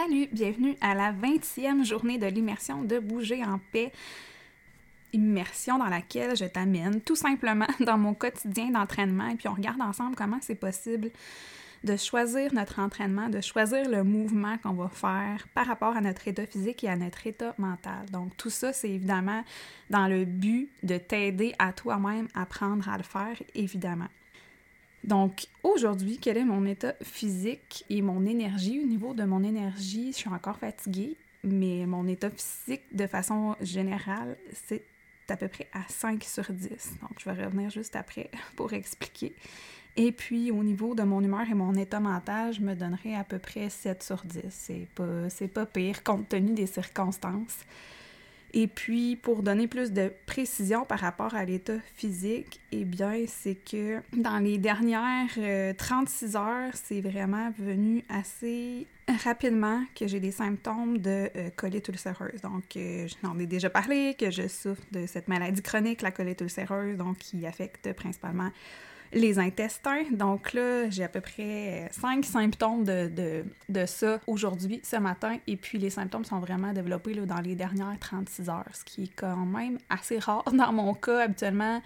Salut, bienvenue à la 20e journée de l'immersion de Bouger en paix. Immersion dans laquelle je t'amène tout simplement dans mon quotidien d'entraînement et puis on regarde ensemble comment c'est possible de choisir notre entraînement, de choisir le mouvement qu'on va faire par rapport à notre état physique et à notre état mental. Donc tout ça, c'est évidemment dans le but de t'aider à toi-même à apprendre à le faire, évidemment. Donc aujourd'hui, quel est mon état physique et mon énergie? Au niveau de mon énergie, je suis encore fatiguée, mais mon état physique, de façon générale, c'est à peu près à 5 sur 10. Donc je vais revenir juste après pour expliquer. Et puis au niveau de mon humeur et mon état mental, je me donnerai à peu près 7 sur 10. C'est pas, pas pire compte tenu des circonstances. Et puis, pour donner plus de précision par rapport à l'état physique, eh bien, c'est que dans les dernières 36 euh, heures, c'est vraiment venu assez rapidement que j'ai des symptômes de euh, colite ulcéreuse. Donc, euh, j'en ai déjà parlé, que je souffre de cette maladie chronique, la colite ulcéreuse, donc qui affecte principalement les intestins. Donc là, j'ai à peu près cinq symptômes de, de, ça aujourd'hui, ce matin. Et puis les symptômes sont vraiment développés dans les dernières 36 heures, ce qui est quand même assez rare dans mon cas. Habituellement,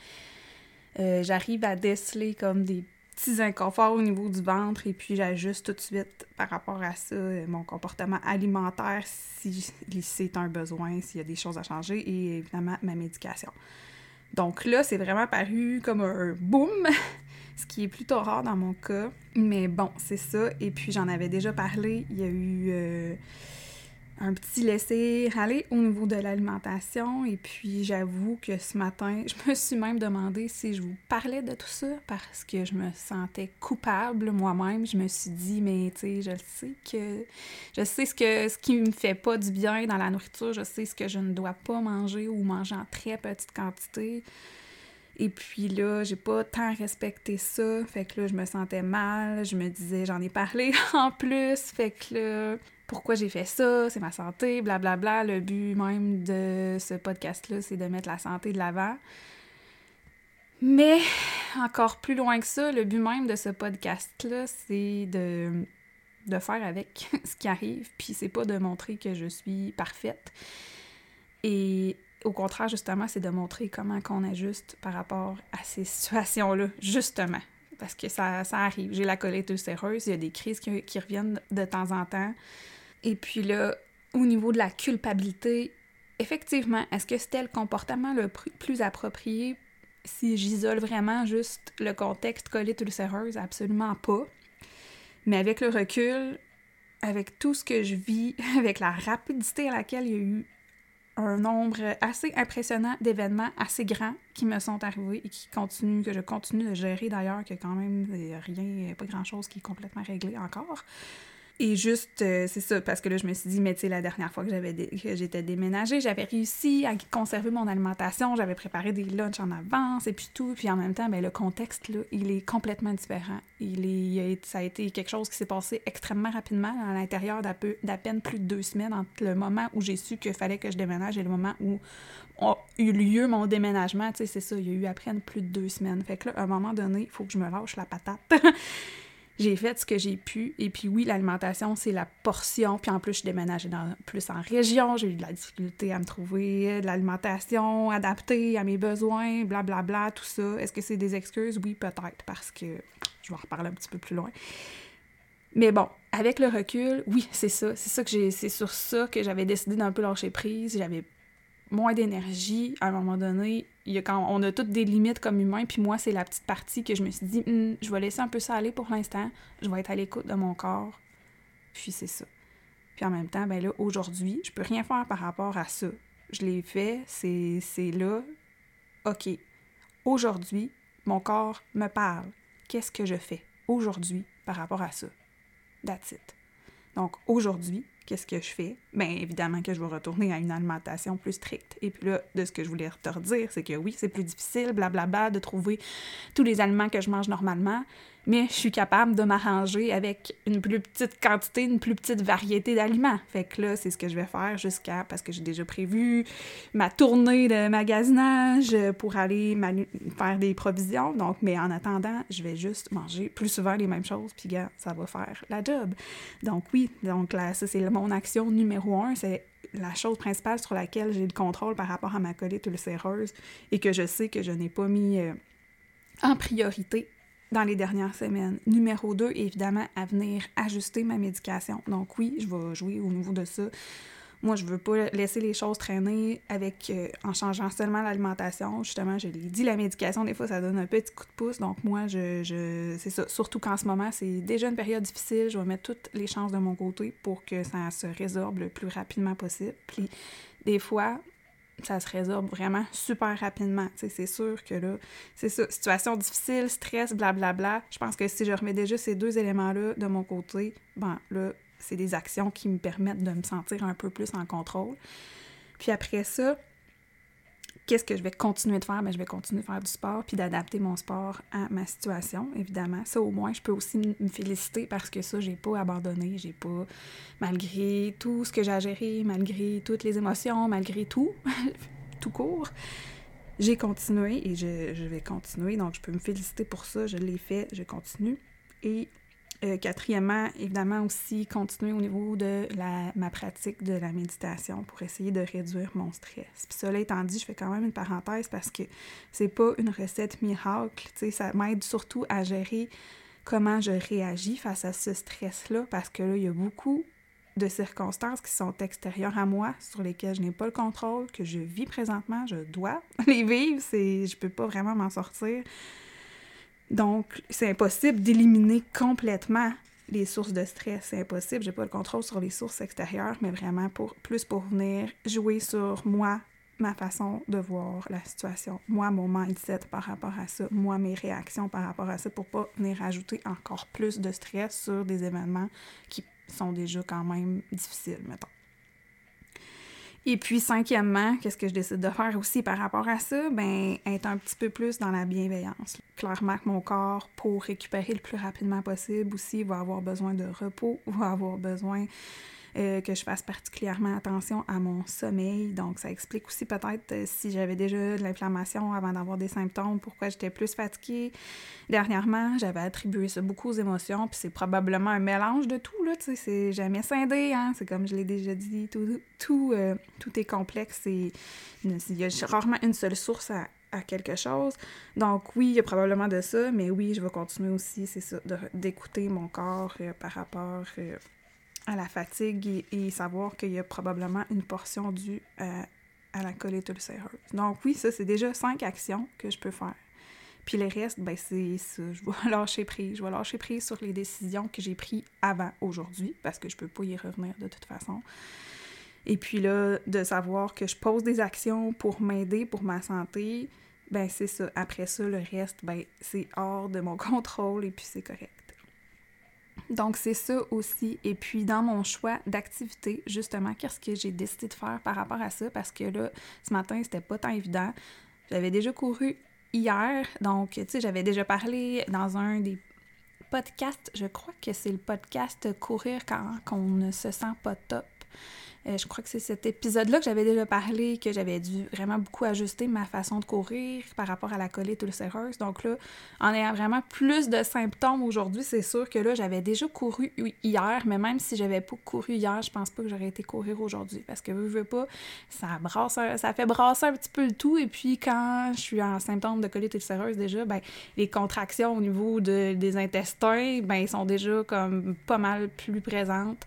euh, j'arrive à déceler comme des petits inconforts au niveau du ventre et puis j'ajuste tout de suite par rapport à ça mon comportement alimentaire si c'est un besoin, s'il y a des choses à changer et évidemment ma médication. Donc là, c'est vraiment paru comme un boom, ce qui est plutôt rare dans mon cas. Mais bon, c'est ça. Et puis j'en avais déjà parlé. Il y a eu euh, un petit laisser-aller au niveau de l'alimentation. Et puis j'avoue que ce matin, je me suis même demandé si je vous parlais de tout ça parce que je me sentais coupable moi-même. Je me suis dit, mais tu sais, je sais que je sais ce que ce qui me fait pas du bien dans la nourriture, je sais ce que je ne dois pas manger ou manger en très petite quantité. Et puis là, j'ai pas tant respecté ça. Fait que là, je me sentais mal. Je me disais, j'en ai parlé en plus. Fait que là, pourquoi j'ai fait ça, c'est ma santé, blablabla. Bla, bla. Le but même de ce podcast-là, c'est de mettre la santé de l'avant. Mais encore plus loin que ça, le but même de ce podcast-là, c'est de, faire avec ce qui arrive. Puis c'est pas de montrer que je suis parfaite. Et au contraire, justement, c'est de montrer comment qu'on ajuste par rapport à ces situations-là, justement. Parce que ça, ça arrive. J'ai la colite ulcéreuse, il y a des crises qui reviennent de temps en temps. Et puis là, au niveau de la culpabilité, effectivement, est-ce que c'était le comportement le plus approprié si j'isole vraiment juste le contexte colite ulcéreuse? Absolument pas. Mais avec le recul, avec tout ce que je vis, avec la rapidité à laquelle il y a eu un nombre assez impressionnant d'événements assez grands qui me sont arrivés et qui continuent, que je continue de gérer d'ailleurs, que quand même rien, pas grand chose qui est complètement réglé encore. Et juste, euh, c'est ça, parce que là, je me suis dit, mais tu sais, la dernière fois que j'avais que j'étais déménagée, j'avais réussi à conserver mon alimentation, j'avais préparé des lunchs en avance et puis tout. Puis en même temps, ben, le contexte, là, il est complètement différent. Il est, ça a été quelque chose qui s'est passé extrêmement rapidement à l'intérieur d'à peine plus de deux semaines entre le moment où j'ai su qu'il fallait que je déménage et le moment où a eu lieu mon déménagement. Tu sais, c'est ça, il y a eu après plus de deux semaines. Fait que là, à un moment donné, il faut que je me lâche la patate. j'ai fait ce que j'ai pu. Et puis oui, l'alimentation, c'est la portion. Puis en plus, je dans, plus en région. J'ai eu de la difficulté à me trouver de l'alimentation adaptée à mes besoins, blablabla, bla, bla, tout ça. Est-ce que c'est des excuses? Oui, peut-être, parce que je vais en reparler un petit peu plus loin. Mais bon, avec le recul, oui, c'est ça. C'est ça que j'ai. C'est sur ça que j'avais décidé d'un peu lâcher prise. J'avais moins d'énergie, à un moment donné, il y a quand on a toutes des limites comme humains, puis moi, c'est la petite partie que je me suis dit, hum, je vais laisser un peu ça aller pour l'instant, je vais être à l'écoute de mon corps, puis c'est ça. Puis en même temps, ben là, aujourd'hui, je peux rien faire par rapport à ça. Je l'ai fait, c'est là, ok. Aujourd'hui, mon corps me parle. Qu'est-ce que je fais aujourd'hui par rapport à ça? That's it. Donc aujourd'hui, qu'est-ce que je fais? Bien évidemment que je vais retourner à une alimentation plus stricte. Et puis là, de ce que je voulais te redire, c'est que oui, c'est plus difficile, blablabla, de trouver tous les aliments que je mange normalement, mais je suis capable de m'arranger avec une plus petite quantité, une plus petite variété d'aliments. Fait que là, c'est ce que je vais faire jusqu'à, parce que j'ai déjà prévu ma tournée de magasinage pour aller faire des provisions. Donc, mais en attendant, je vais juste manger plus souvent les mêmes choses, puis gars, ça va faire la job. Donc oui, donc là, ça c'est mon action numéro un, c'est la chose principale sur laquelle j'ai le contrôle par rapport à ma colite ulcéreuse et que je sais que je n'ai pas mis euh, en priorité dans les dernières semaines. Numéro 2, évidemment, à venir ajuster ma médication. Donc oui, je vais jouer au niveau de ça. Moi, je veux pas laisser les choses traîner avec euh, en changeant seulement l'alimentation. Justement, je l'ai dit, la médication, des fois, ça donne un petit coup de pouce. Donc moi, je, je c'est ça. Surtout qu'en ce moment, c'est déjà une période difficile. Je vais mettre toutes les chances de mon côté pour que ça se résorbe le plus rapidement possible. Puis des fois, ça se résorbe vraiment super rapidement. C'est sûr que là, c'est ça, situation difficile, stress, blablabla. Bla, bla. Je pense que si je remets déjà ces deux éléments-là de mon côté, ben là, c'est des actions qui me permettent de me sentir un peu plus en contrôle. Puis après ça, qu'est-ce que je vais continuer de faire? Ben, je vais continuer de faire du sport puis d'adapter mon sport à ma situation, évidemment. Ça, au moins, je peux aussi me féliciter parce que ça, j'ai pas abandonné. J'ai pas, malgré tout ce que j'ai à gérer, malgré toutes les émotions, malgré tout, tout court, j'ai continué et je, je, vais continuer. Donc, je peux me féliciter pour ça. Je l'ai fait, je continue. Et euh, quatrièmement, évidemment aussi continuer au niveau de la, ma pratique de la méditation pour essayer de réduire mon stress. Puis cela étant dit, je fais quand même une parenthèse parce que c'est pas une recette miracle, tu sais, ça m'aide surtout à gérer comment je réagis face à ce stress-là parce que là, il y a beaucoup de circonstances qui sont extérieures à moi, sur lesquelles je n'ai pas le contrôle, que je vis présentement, je dois les vivre, c'est je peux pas vraiment m'en sortir. Donc, c'est impossible d'éliminer complètement les sources de stress. C'est impossible. J'ai pas le contrôle sur les sources extérieures, mais vraiment pour plus pour venir jouer sur moi, ma façon de voir la situation, moi, mon mindset par rapport à ça, moi, mes réactions par rapport à ça, pour pas venir ajouter encore plus de stress sur des événements qui sont déjà quand même difficiles, mettons. Et puis, cinquièmement, qu'est-ce que je décide de faire aussi par rapport à ça? Ben, être un petit peu plus dans la bienveillance. Clairement que mon corps, pour récupérer le plus rapidement possible aussi, va avoir besoin de repos, va avoir besoin euh, que je fasse particulièrement attention à mon sommeil. Donc, ça explique aussi peut-être euh, si j'avais déjà de l'inflammation avant d'avoir des symptômes, pourquoi j'étais plus fatiguée. Dernièrement, j'avais attribué ça beaucoup aux émotions, puis c'est probablement un mélange de tout, là, c'est jamais scindé, hein, c'est comme je l'ai déjà dit, tout, tout, euh, tout est complexe et il y a rarement une seule source à quelque chose. Donc oui, il y a probablement de ça, mais oui, je vais continuer aussi, c'est ça, d'écouter mon corps par rapport à la fatigue et, savoir qu'il y a probablement une portion due à, à la colite ulcéreuse. Donc oui, ça, c'est déjà cinq actions que je peux faire. Puis les restes, ben c'est ça, je vais lâcher prise. Je vais lâcher prise sur les décisions que j'ai prises avant aujourd'hui, parce que je peux pas y revenir de toute façon. Et puis là, de savoir que je pose des actions pour m'aider, pour ma santé, ben c'est ça. Après ça, le reste, ben c'est hors de mon contrôle et puis c'est correct. Donc, c'est ça aussi. Et puis, dans mon choix d'activité, justement, qu'est-ce que j'ai décidé de faire par rapport à ça? Parce que là, ce matin, c'était pas tant évident. J'avais déjà couru hier, donc, tu sais, j'avais déjà parlé dans un des podcasts, je crois que c'est le podcast Courir quand on ne se sent pas top. Euh, je crois que c'est cet épisode-là que j'avais déjà parlé, que j'avais dû vraiment beaucoup ajuster ma façon de courir par rapport à la colite ulcéreuse. Donc là, en ayant vraiment plus de symptômes aujourd'hui, c'est sûr que là, j'avais déjà couru hier, mais même si j'avais pas couru hier, je pense pas que j'aurais été courir aujourd'hui. Parce que, veux, veux pas, ça brasse, ça fait brasser un petit peu le tout. Et puis, quand je suis en symptômes de colite ulcéreuse, déjà, ben, les contractions au niveau de, des intestins, ben, sont déjà comme pas mal plus présentes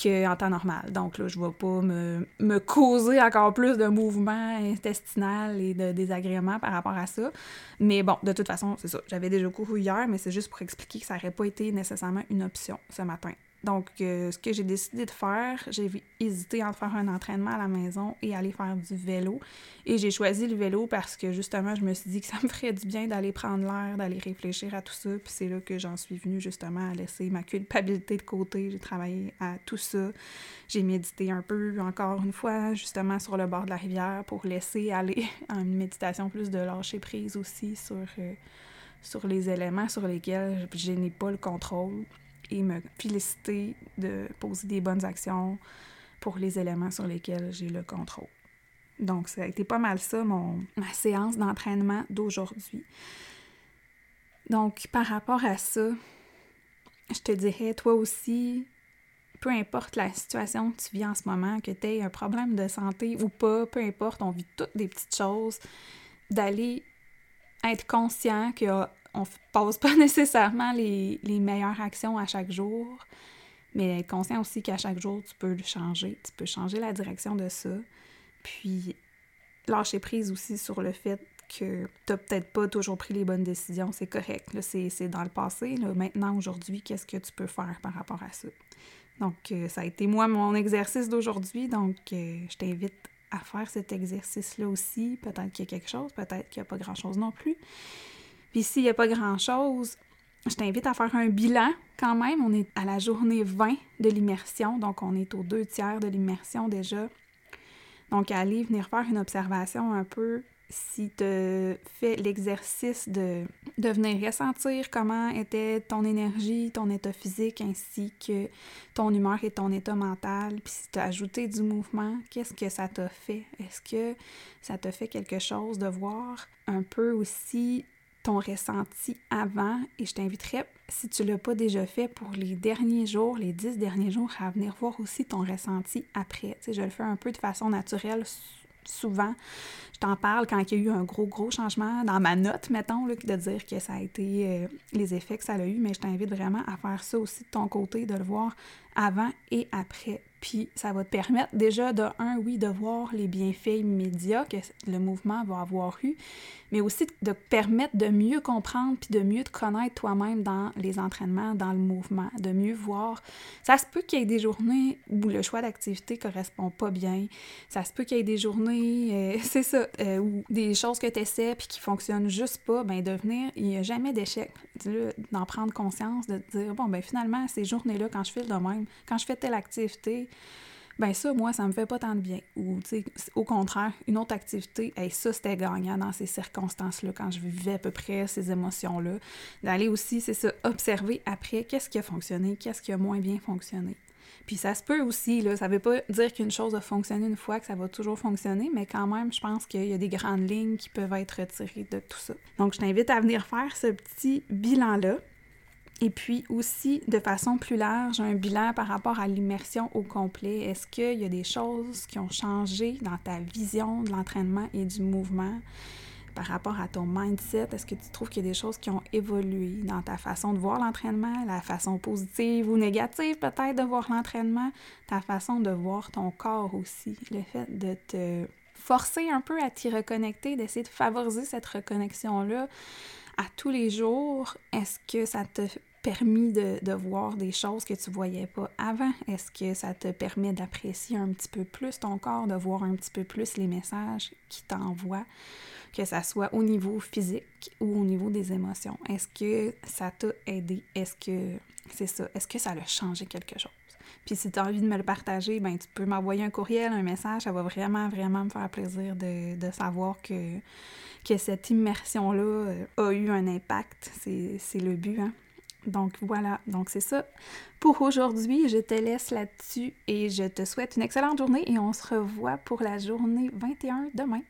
qu'en temps normal. Donc là, je ne vais pas me, me, causer encore plus de mouvements intestinal et de désagréments par rapport à ça. Mais bon, de toute façon, c'est ça. J'avais déjà couru hier, mais c'est juste pour expliquer que ça n'aurait pas été nécessairement une option ce matin. Donc, euh, ce que j'ai décidé de faire, j'ai hésité entre faire un entraînement à la maison et aller faire du vélo. Et j'ai choisi le vélo parce que justement, je me suis dit que ça me ferait du bien d'aller prendre l'air, d'aller réfléchir à tout ça. Puis c'est là que j'en suis venue justement à laisser ma culpabilité de côté. J'ai travaillé à tout ça. J'ai médité un peu, encore une fois, justement sur le bord de la rivière pour laisser aller une méditation plus de lâcher prise aussi sur. Euh, sur les éléments sur lesquels je n'ai pas le contrôle et me féliciter de poser des bonnes actions pour les éléments sur lesquels j'ai le contrôle. Donc, ça a été pas mal ça, mon, ma séance d'entraînement d'aujourd'hui. Donc, par rapport à ça, je te dirais, toi aussi, peu importe la situation que tu vis en ce moment, que tu aies un problème de santé ou pas, peu importe, on vit toutes des petites choses, d'aller être conscient qu'on ne pose pas nécessairement les, les, meilleures actions à chaque jour, mais être conscient aussi qu'à chaque jour, tu peux le changer, tu peux changer la direction de ça. Puis lâcher prise aussi sur le fait que tu n'as peut-être pas toujours pris les bonnes décisions, c'est correct. C'est dans le passé. Là. Maintenant, aujourd'hui, qu'est-ce que tu peux faire par rapport à ça? Donc, euh, ça a été moi mon exercice d'aujourd'hui. Donc, euh, je t'invite à faire cet exercice-là aussi. Peut-être qu'il y a quelque chose, peut-être qu'il n'y a pas grand-chose non plus. Puis s'il n'y a pas grand-chose, je t'invite à faire un bilan quand même. On est à la journée 20 de l'immersion, donc on est aux deux tiers de l'immersion déjà. Donc, aller venir faire une observation un peu si tu fais l'exercice de, de venir ressentir comment était ton énergie, ton état physique, ainsi que ton humeur et ton état mental, puis si tu as ajouté du mouvement, qu'est-ce que ça t'a fait? Est-ce que ça t'a fait quelque chose de voir un peu aussi ton ressenti avant et je t'inviterais, si tu ne l'as pas déjà fait, pour les derniers jours, les dix derniers jours, à venir voir aussi ton ressenti après. Tu je le fais un peu de façon naturelle souvent. Je t'en parle quand il y a eu un gros, gros changement dans ma note, mettons, là, de dire que ça a été euh, les effets que ça a eu, mais je t'invite vraiment à faire ça aussi de ton côté, de le voir avant et après. Puis ça va te permettre déjà de, un, oui, de voir les bienfaits immédiats que le mouvement va avoir eu, mais aussi de te permettre de mieux comprendre puis de mieux te connaître toi-même dans les entraînements, dans le mouvement, de mieux voir. Ça se peut qu'il y ait des journées où le choix d'activité correspond pas bien. Ça se peut qu'il y ait des journées, euh, c'est ça, euh, ou des choses que tu essaies puis qui fonctionnent juste pas, ben devenir, il n'y a jamais d'échec. D'en prendre conscience, de dire, bon, ben finalement, ces journées-là, quand je fais le domaine, quand je fais telle activité, ben ça, moi, ça me fait pas tant de bien. Ou, tu sais, au contraire, une autre activité, ça, c'était gagnant dans ces circonstances-là, quand je vivais à peu près ces émotions-là. D'aller aussi, c'est ça, observer après qu'est-ce qui a fonctionné, qu'est-ce qui a moins bien fonctionné. Puis ça se peut aussi, là, ça veut pas dire qu'une chose a fonctionné une fois, que ça va toujours fonctionner, mais quand même, je pense qu'il y a des grandes lignes qui peuvent être retirées de tout ça. Donc, je t'invite à venir faire ce petit bilan-là. Et puis aussi, de façon plus large, un bilan par rapport à l'immersion au complet. Est-ce qu'il y a des choses qui ont changé dans ta vision de l'entraînement et du mouvement par rapport à ton mindset? Est-ce que tu trouves qu'il y a des choses qui ont évolué dans ta façon de voir l'entraînement, la façon positive ou négative peut-être de voir l'entraînement, ta façon de voir ton corps aussi, le fait de te forcer un peu à t'y reconnecter, d'essayer de favoriser cette reconnexion-là à tous les jours, est-ce que ça te permis de, voir des choses que tu voyais pas avant? Est-ce que ça te permet d'apprécier un petit peu plus ton corps, de voir un petit peu plus les messages qui t'envoient, que ça soit au niveau physique ou au niveau des émotions? Est-ce que ça t'a aidé? Est-ce que c'est ça? Est-ce que ça a changé quelque chose? Puis si tu as envie de me le partager, ben tu peux m'envoyer un courriel, un message. Ça va vraiment, vraiment me faire plaisir de, de savoir que, que cette immersion-là euh, a eu un impact. C'est le but, hein? Donc voilà, donc c'est ça pour aujourd'hui. Je te laisse là-dessus et je te souhaite une excellente journée et on se revoit pour la journée 21 demain.